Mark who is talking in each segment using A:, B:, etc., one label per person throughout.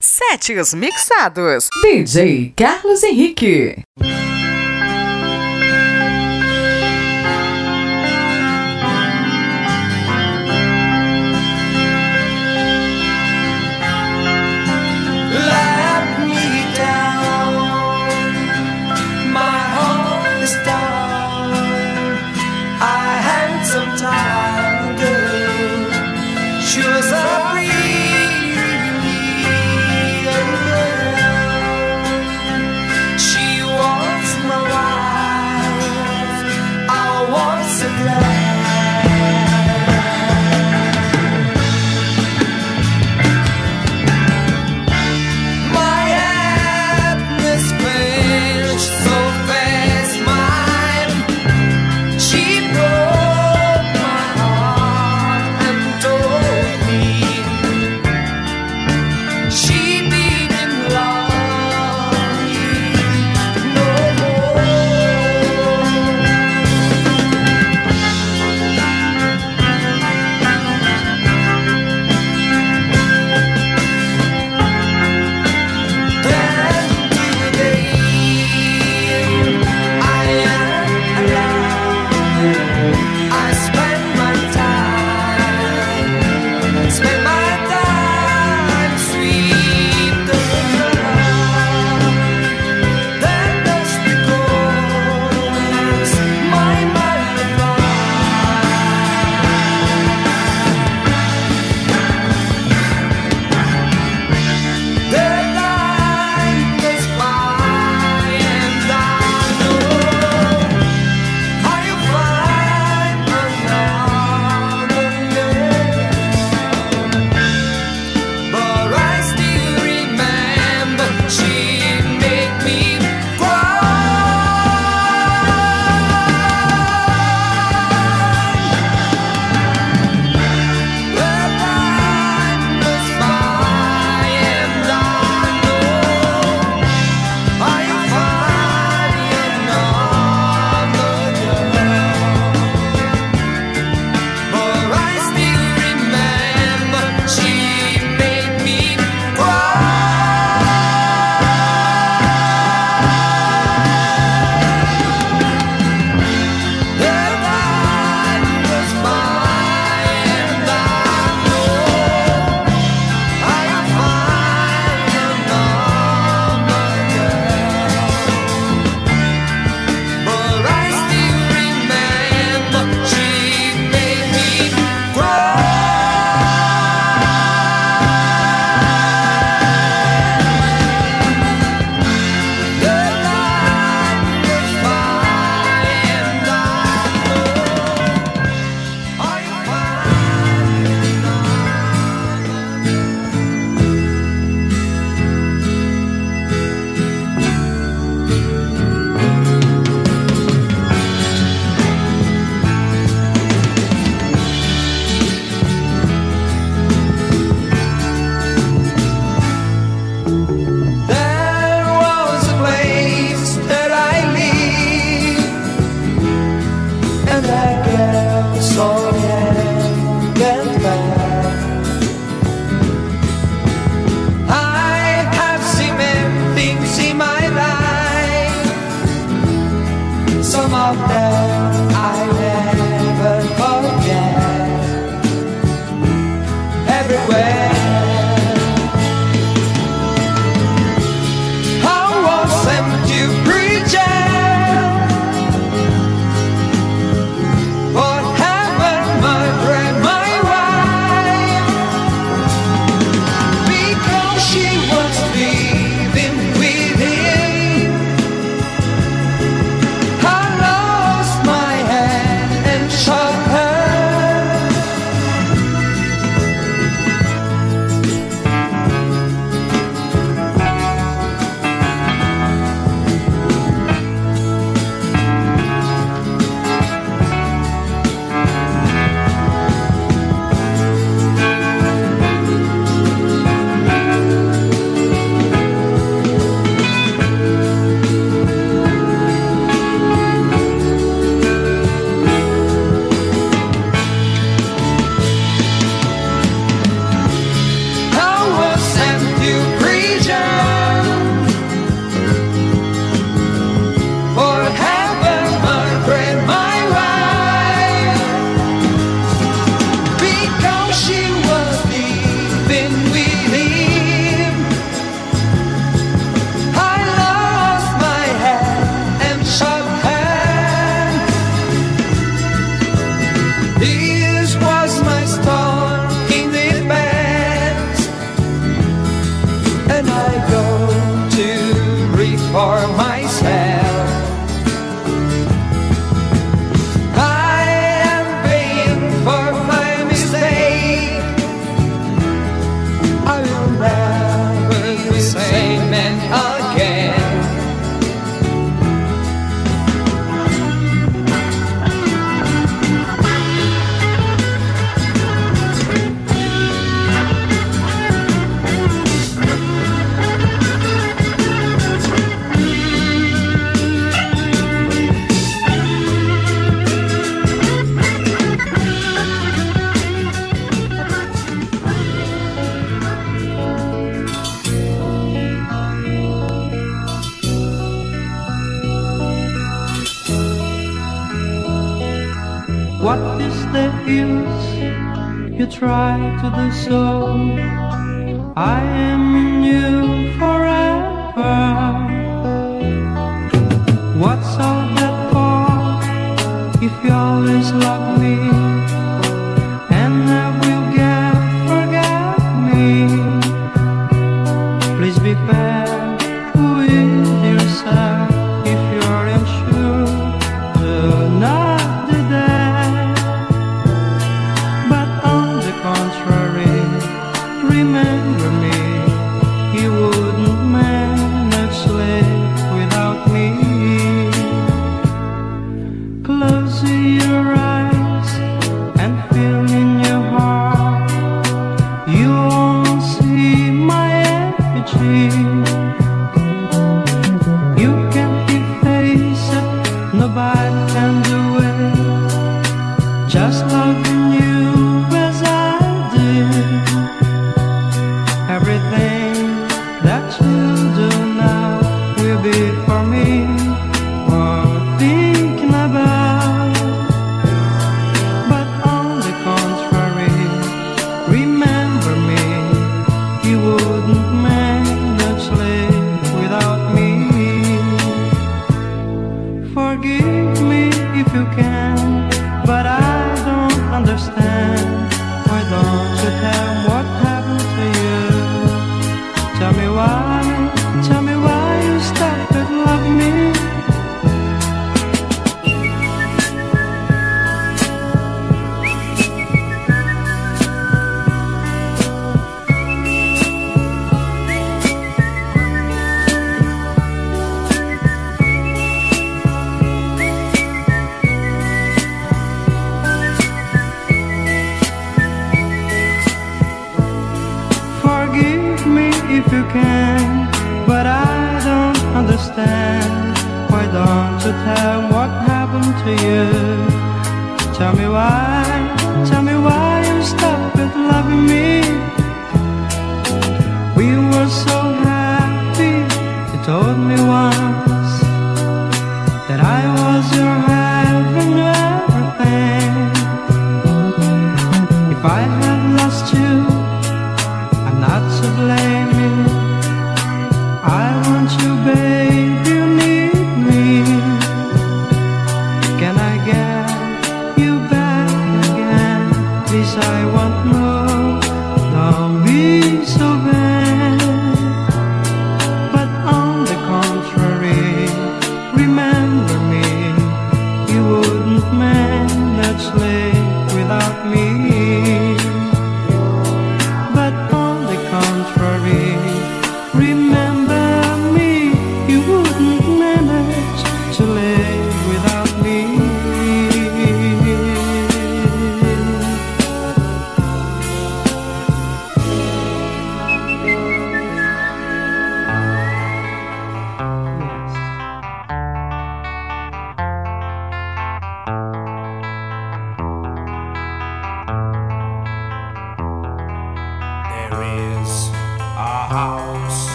A: Setes mixados. DJ Carlos Henrique.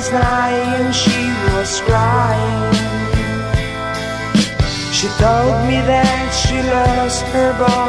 B: was lying, she
A: was crying. She told me that she lost her boy.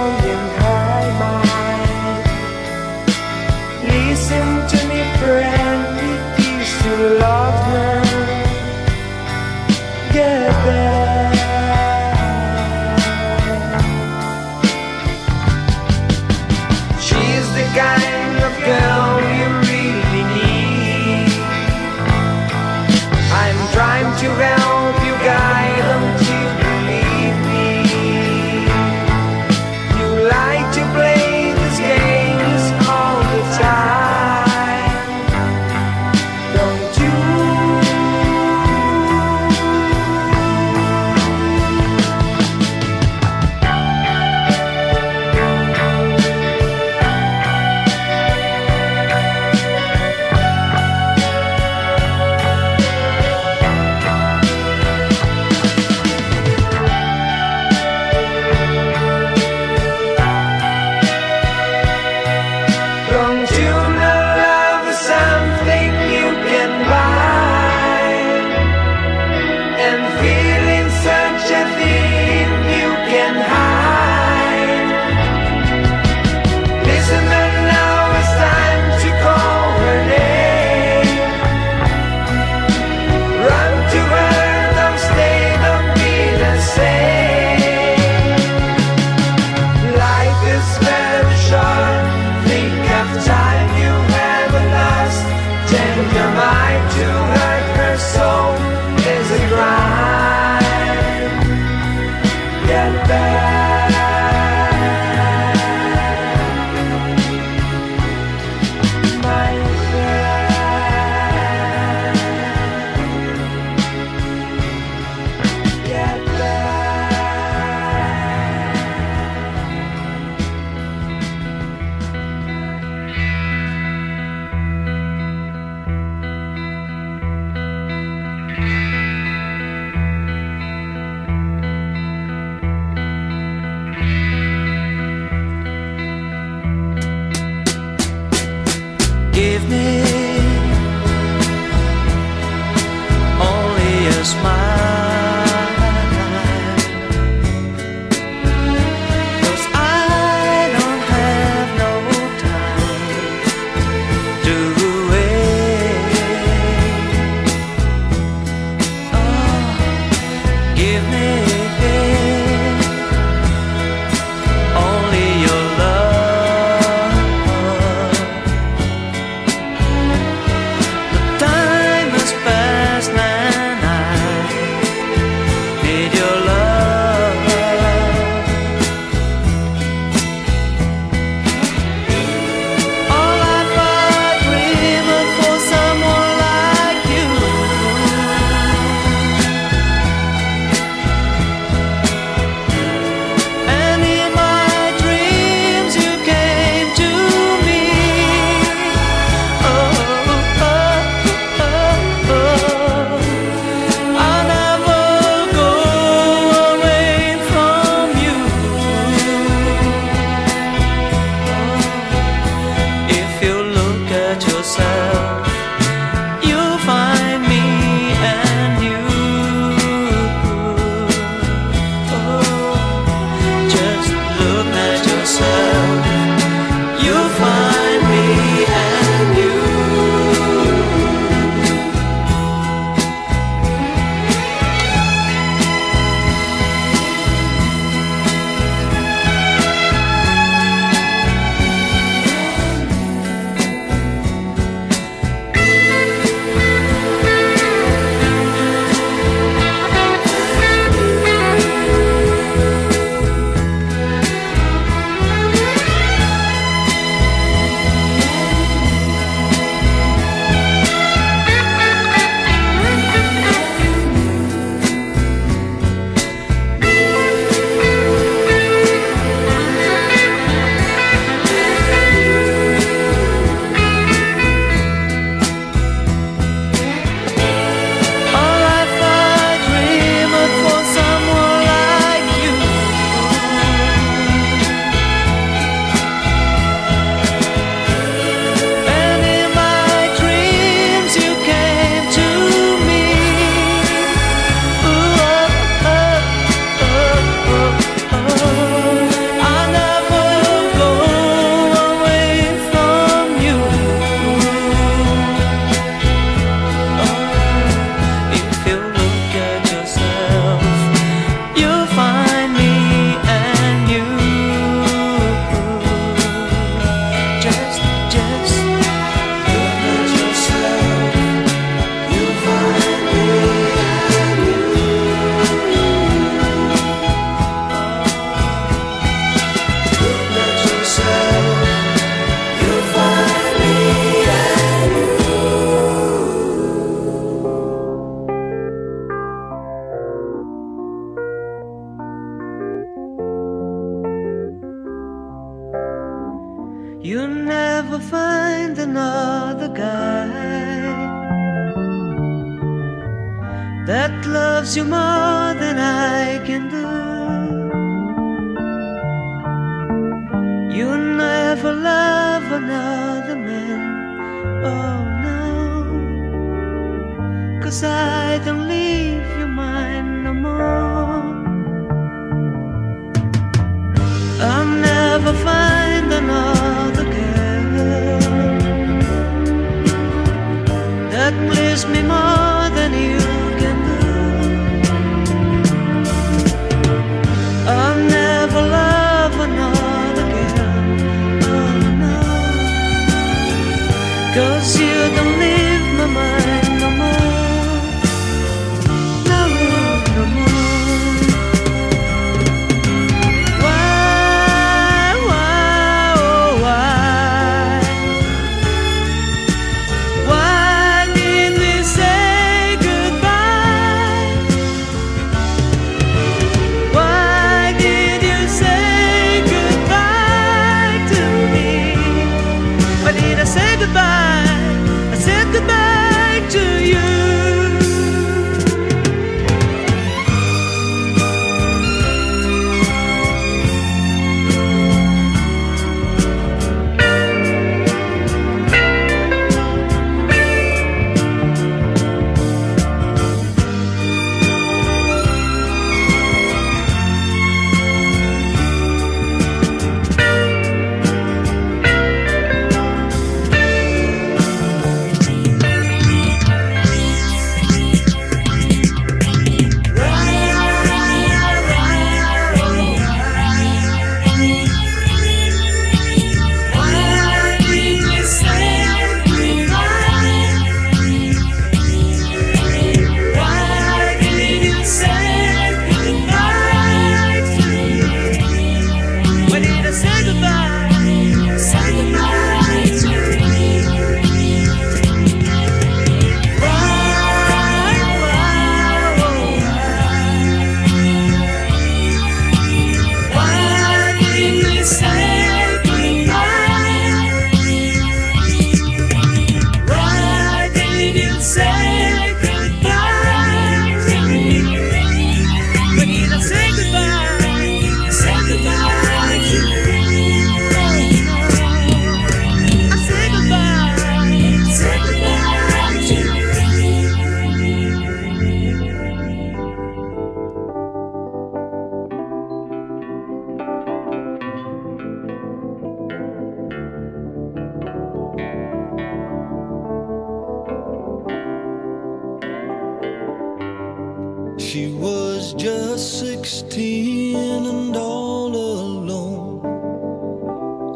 C: She was just 16 and all alone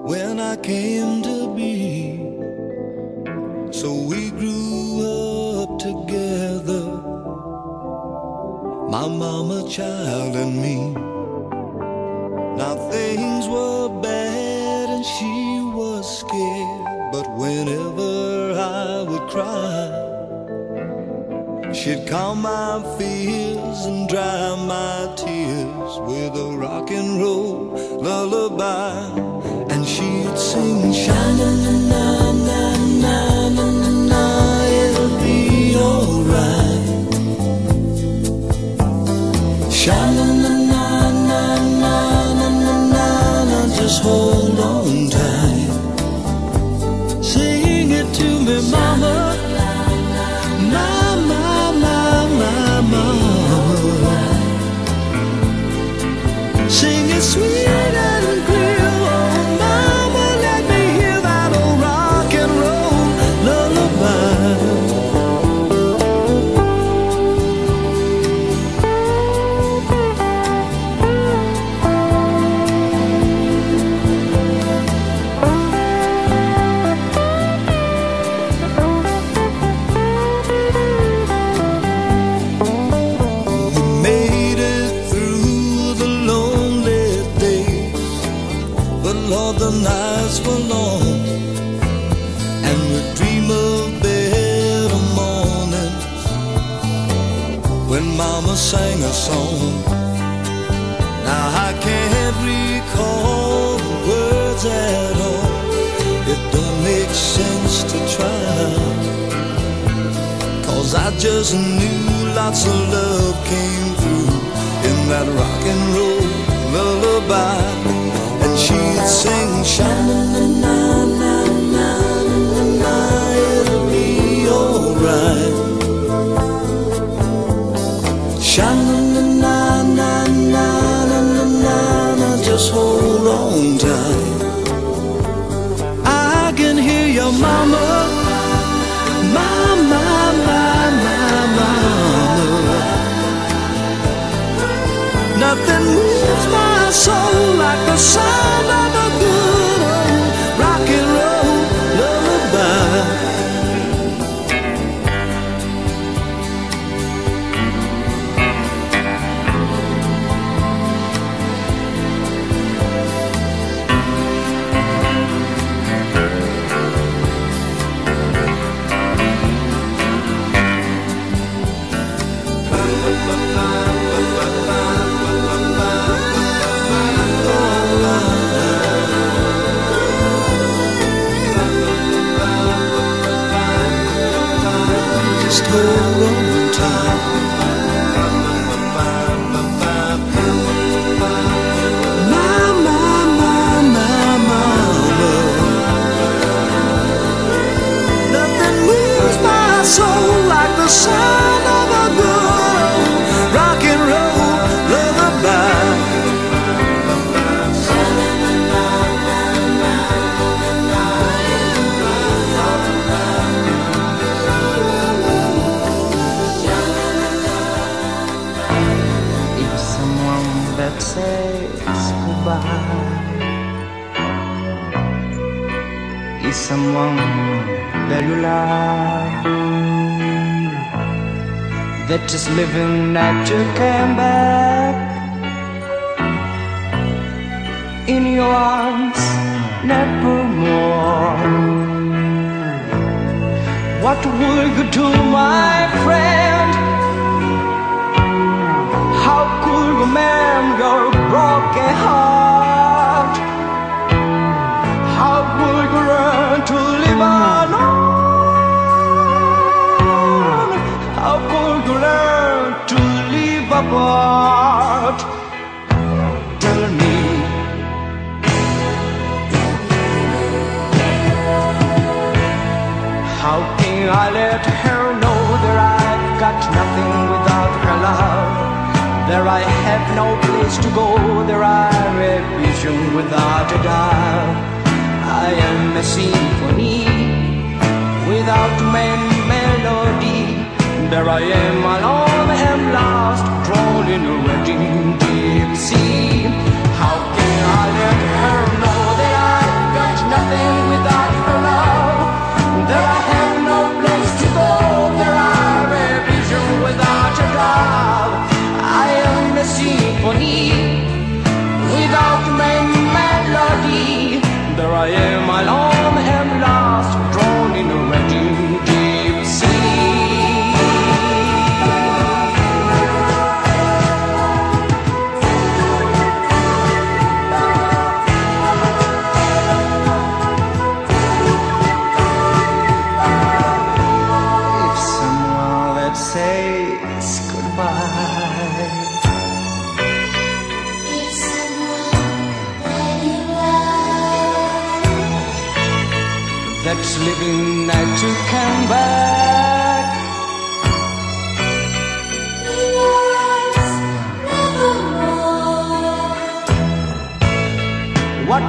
C: when I came to be. So we grew up together, my mama, child, and me. Now things were bad and she was scared, but whenever I would cry, She'd calm my fears and dry my tears with a rock and roll lullaby. And she'd sing, Shine na na na na na na na, it'll be alright. Shine na na na na na na na, just hold. It don't make sense to try. Cause I just knew lots of love came through in that rock and roll lullaby. And she'd sing, Shana na na na na na na, it'll be alright. Hear your mama. Mama, mama, mama. Nothing moves my soul like the sound of a
A: that says goodbye is someone that you love that is living you came back in your arms nevermore. What will you do, my friend? How could you mend your broken heart? How would you learn to live alone? How could apart? Tell me. How can I let her know that I've got nothing without her love? There I have no place to go, there I a vision without a doubt. I am a symphony without main melody. There I am alone am lost, crawling a wrecking deep sea. How can I let her? living night to come back. In your arms, nevermore. What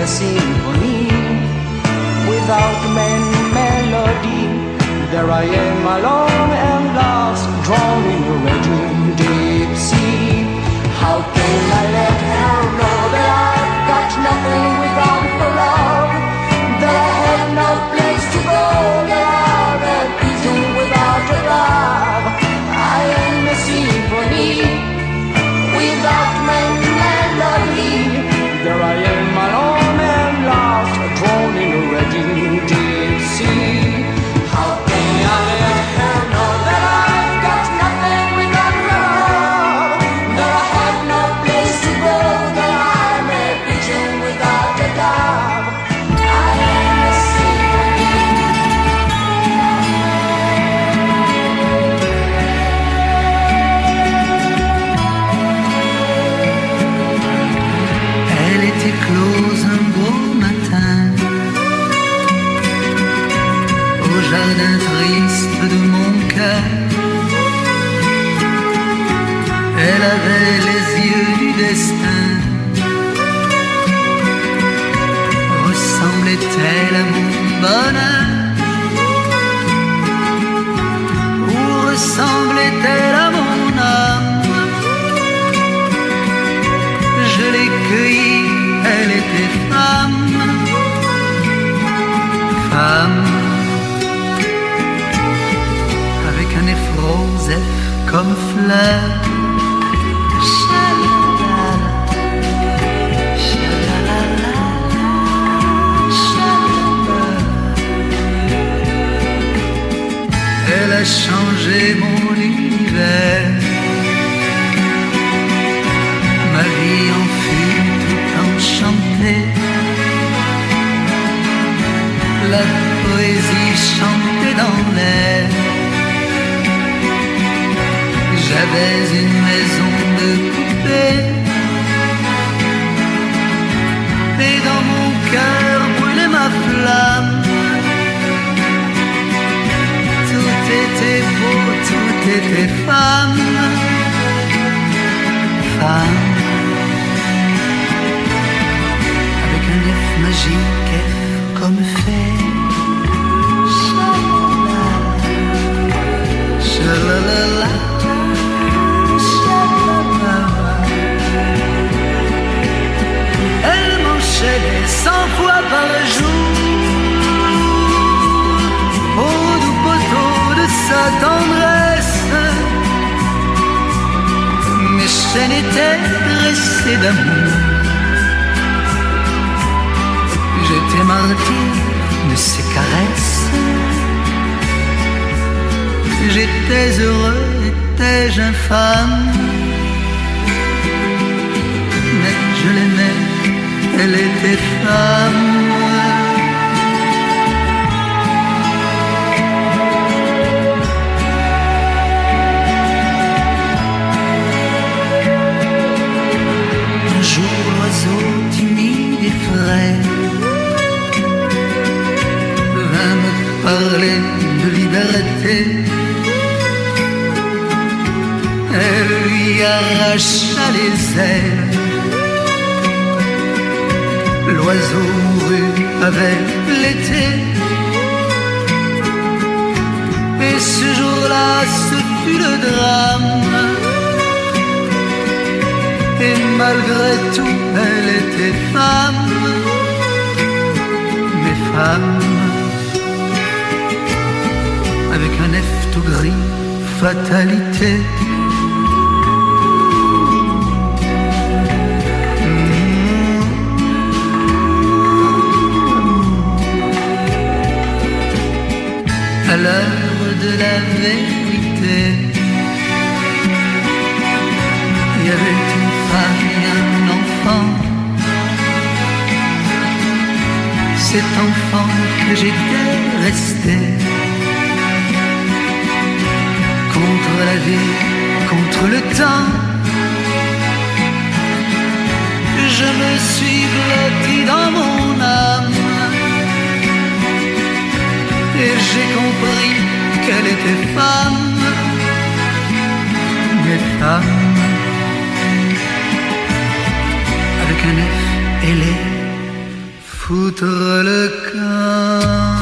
A: a symphony Without main melody There I am alone and lost Drawn in a raging deep sea. How can I let
D: d'amour. J'étais martyr de ses caresses. J'étais heureux, étais-je infâme? Mais je l'aimais, elle était femme. vrai vint me parler de liberté. Elle lui arracha les ailes. L'oiseau mourut avec l'été. Et ce jour-là, ce fut le drame. Et malgré tout, elle était femme avec un F tout gris, fatalité. Hmm. À l'heure de la vérité, il y avait une femme et un enfant. C'est j'étais resté contre la vie, contre le temps. Je me suis blotti dans mon âme et j'ai compris qu'elle était femme, mais femme avec un F foutre le camp.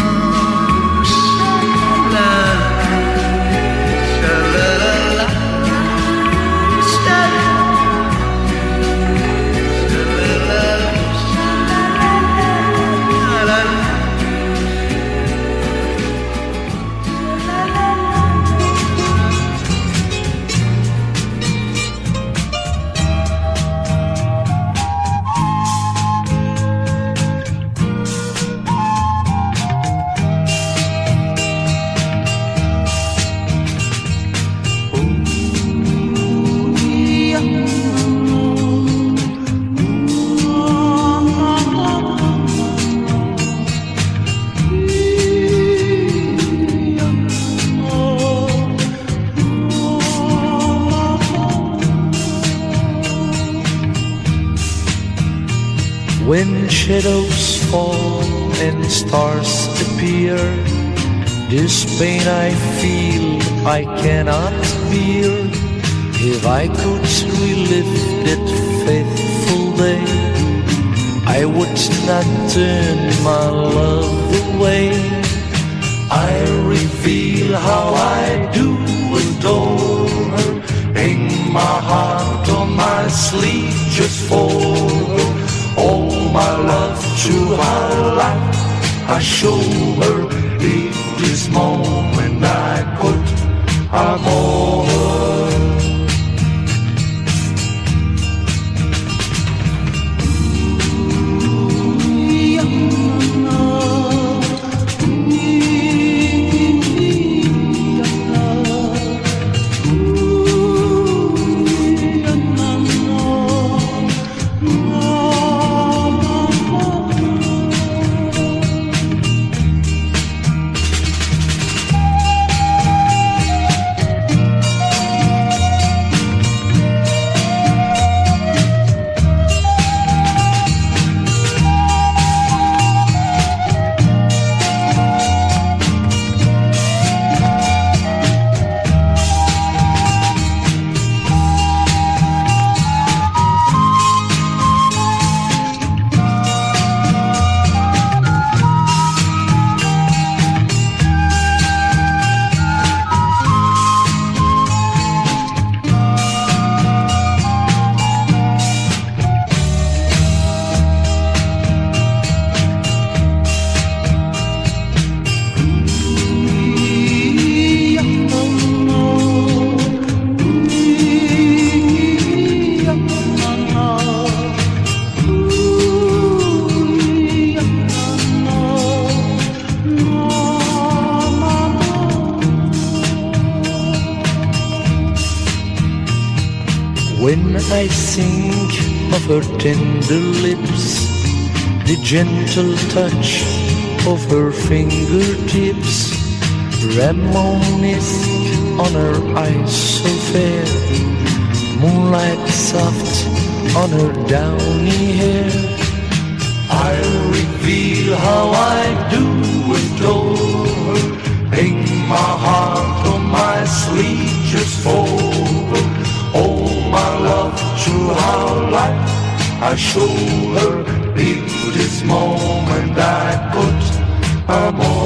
E: Shadows fall and stars appear, this pain I feel I cannot bear. If I could relive that faithful day, I would not turn my love away. I reveal how I do adore her, hang my heart on my sleeve just for her. All my love to life, I show her in this moment I put amor. Her tender lips, the gentle touch of her fingertips, reminisce on her eyes so fair, moonlight soft on her downy hair. I'll reveal how I do adore her, hang my heart on my sleeve just for. All my love to her life, I show her beauty's moment I put
F: her more.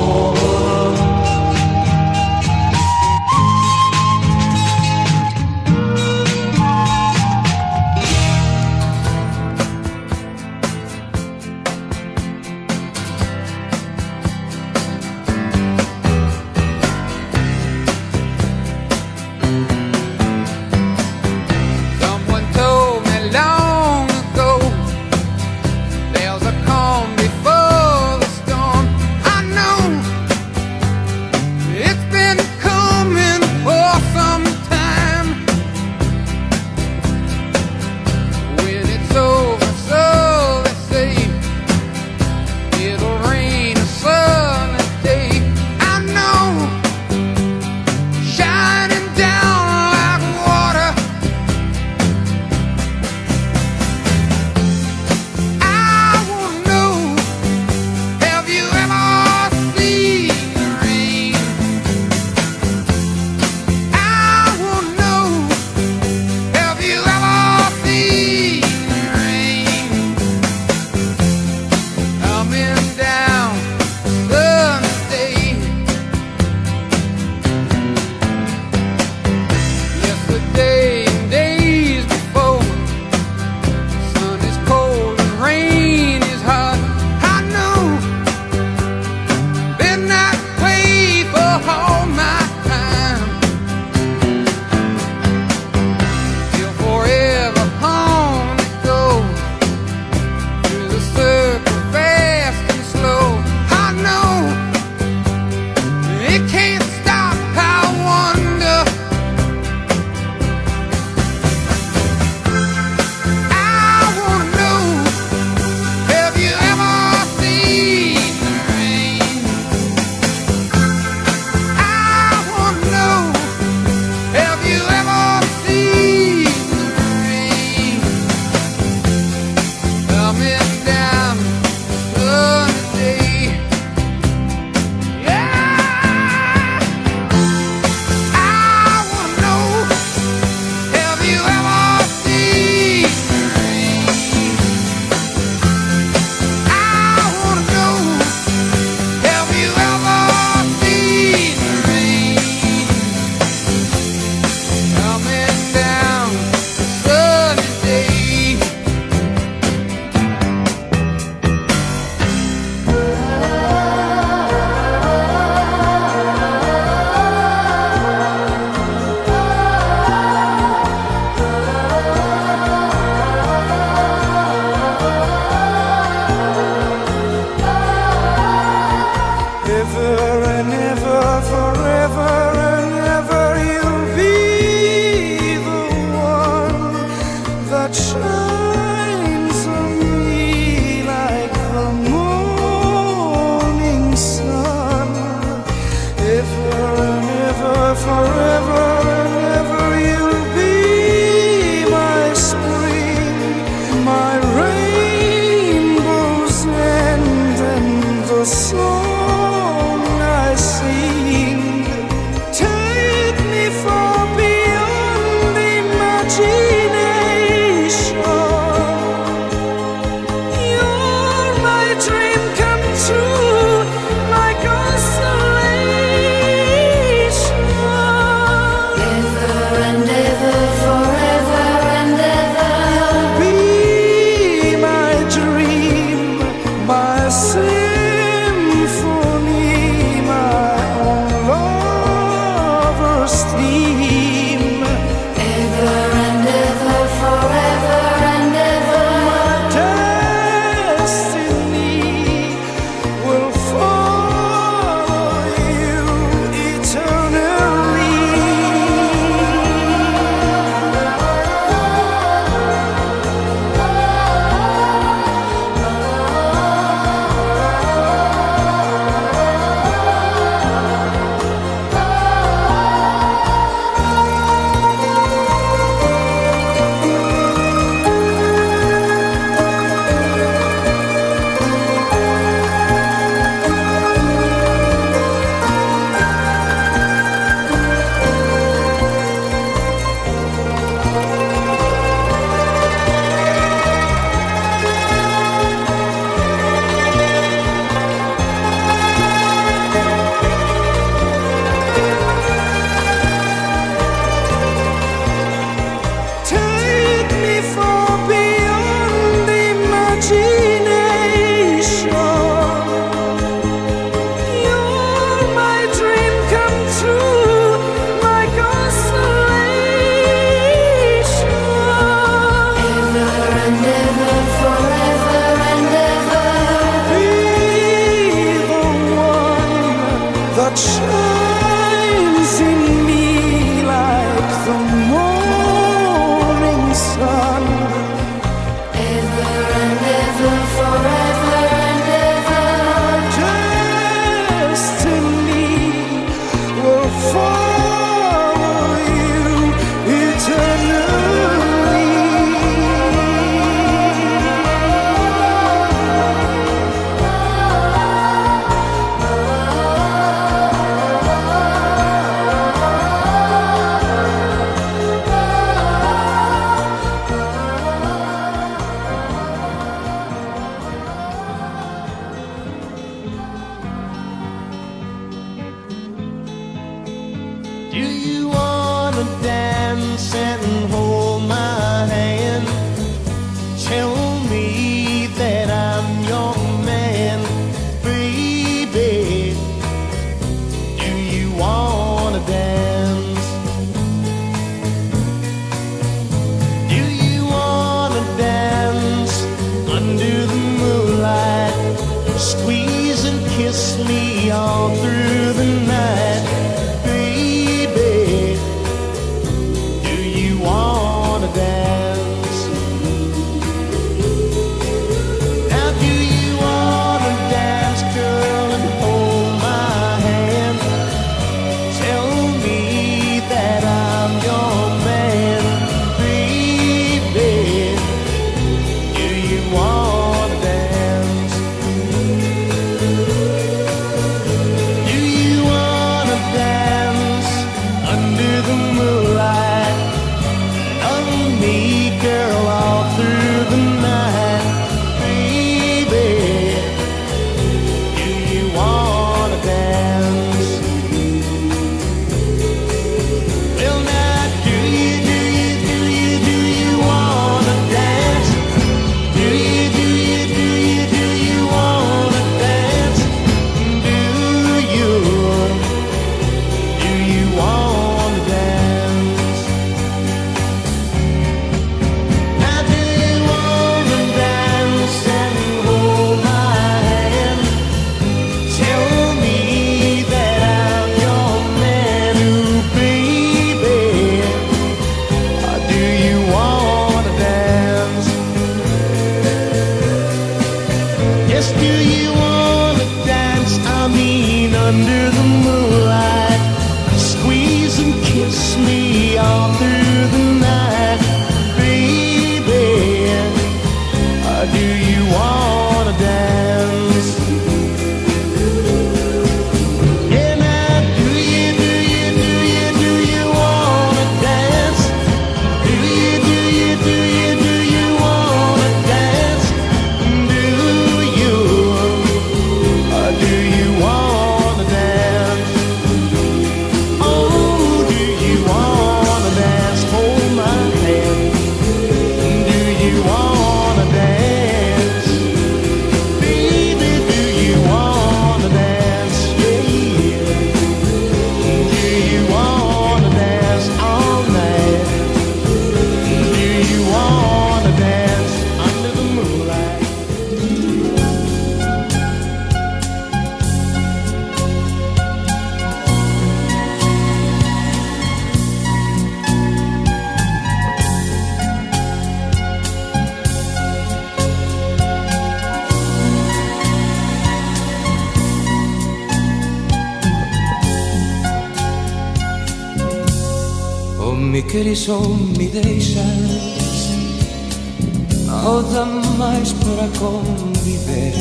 F: coisa mais para conviver,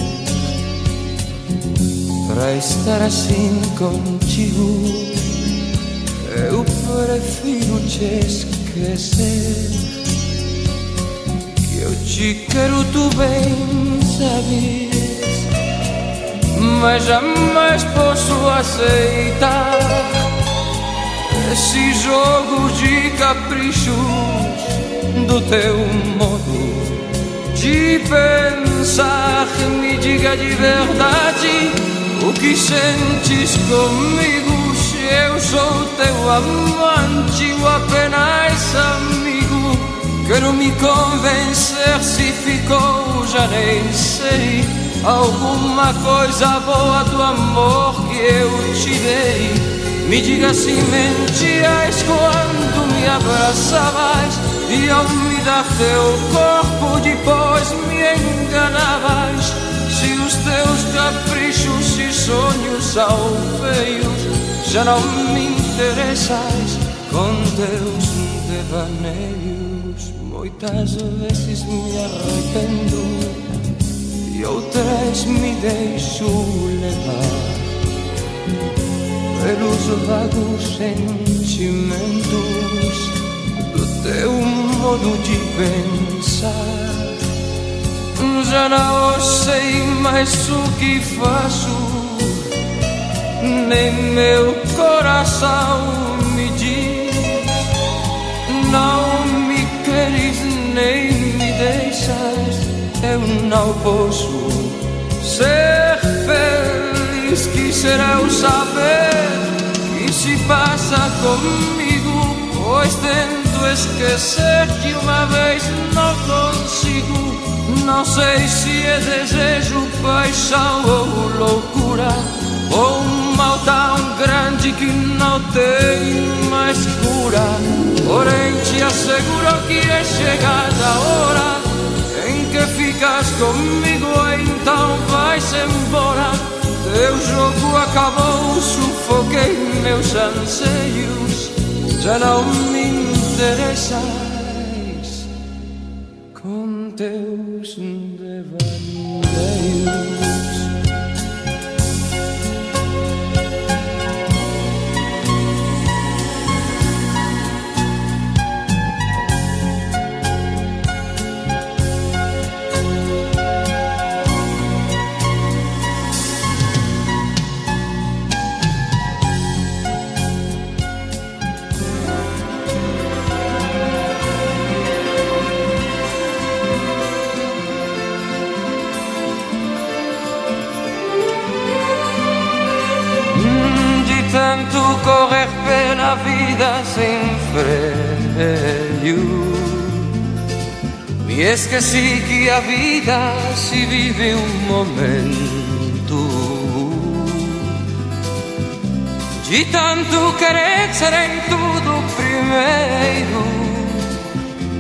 F: para estar assim contigo. Eu prefiro te esquecer. Que eu te quero, tu bem sabes, mas jamais posso aceitar esse jogo de caprichos do teu modo de pensar, me diga de verdade o que sentes comigo. Se eu sou teu amante ou apenas amigo, quero me convencer se ficou, já nem sei.
G: Alguma coisa boa do amor que eu te dei. Me diga se mentias quando me abraçavas e ao me dar teu corpo depois me enganavas. Se os teus caprichos e sonhos são feios, já não me interessas com teus devaneios. Muitas vezes me arrependo e outras me deixo levar pelos vagos sentimentos teu modo de pensar. Já não sei mais o que faço, nem meu coração me diz. Não me queres nem me deixas, eu não posso ser feliz. Quisera eu saber que se passa comigo, pois tento esquecer que uma vez não consigo. Não sei se é desejo, paixão ou loucura, ou um mal tão grande que não tem mais cura. Porém, te asseguro que é chegada a hora em que ficas comigo, então vais embora. Teu jogo acabou, sufoquei meus anseios, já não me deixais con teus devaneos de tanto correr pela vida sem freio. Me esqueci que a vida se vive um momento. De tanto querer ser em tudo primeiro,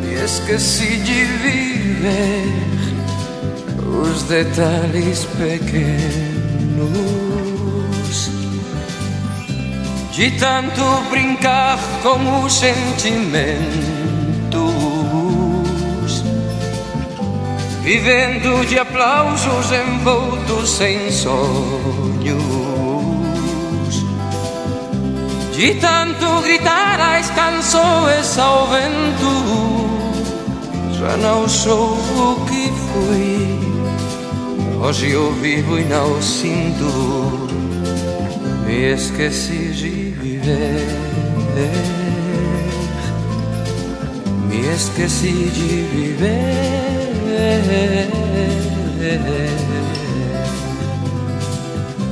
G: me esqueci de viver os detalhes pequenos. De tanto brincar com os sentimentos, vivendo de aplausos envoltos em sonhos. De tanto gritar as canções ao vento, já não sou o que fui. Hoje eu vivo e não sinto. Me esqueci de viver. Me esqueci de viver.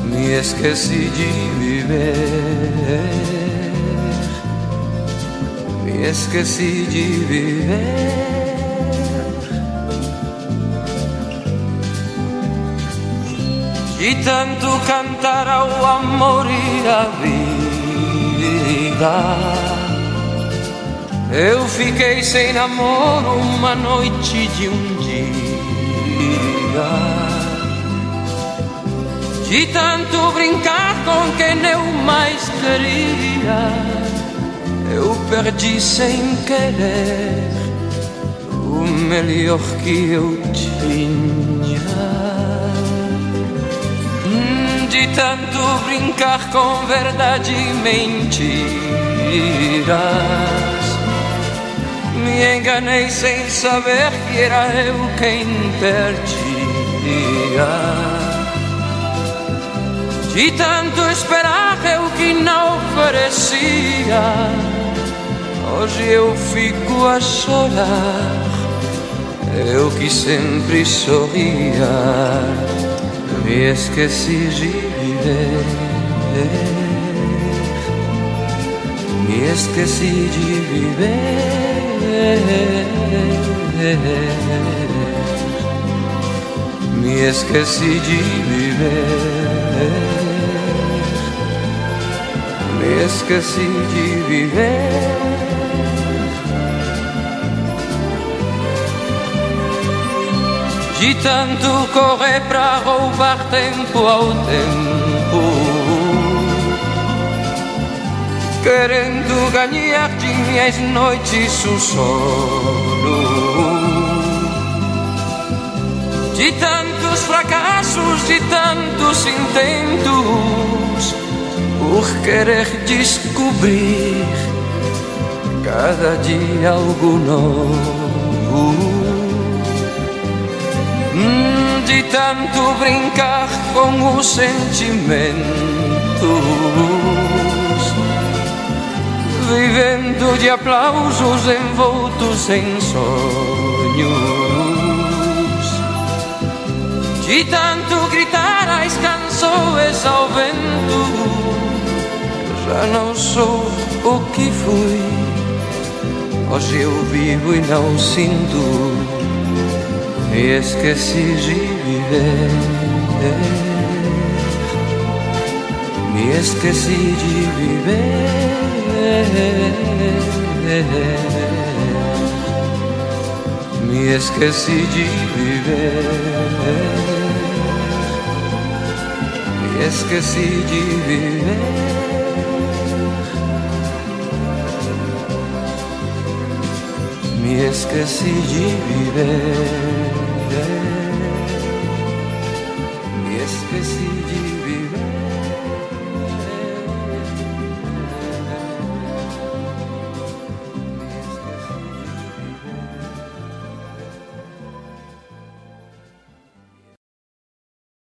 G: Me esqueci de viver. Me esqueci de viver. De tanto cantar ao amor e à vida, eu fiquei sem namoro uma noite de um dia. De tanto brincar com quem eu mais queria, eu perdi sem querer o melhor que eu tinha. Tanto brincar com verdade e mentiras, me enganei sem saber que era eu quem perdia. De tanto esperar eu que não parecia, hoje eu fico a chorar. Eu que sempre sorria, me esqueci de Me esqueci de viver. me esqueci de viver. Me esqueci de viver. De tanto correr pra roubar tempo ao tempo Querendo ganhar de minhas noites o sono De tantos fracassos, de tantos intentos Por querer descobrir cada dia algo novo. Hum, de tanto brincar com os sentimentos, vivendo de aplausos envoltos em sonhos, de tanto gritar as canções ao vento, já não sou o que fui. Hoje eu vivo e não sinto. Me esqueci de viver. Me esqueci de viver. Me esqueci de viver. Me esqueci de viver. Me esqueci de viver.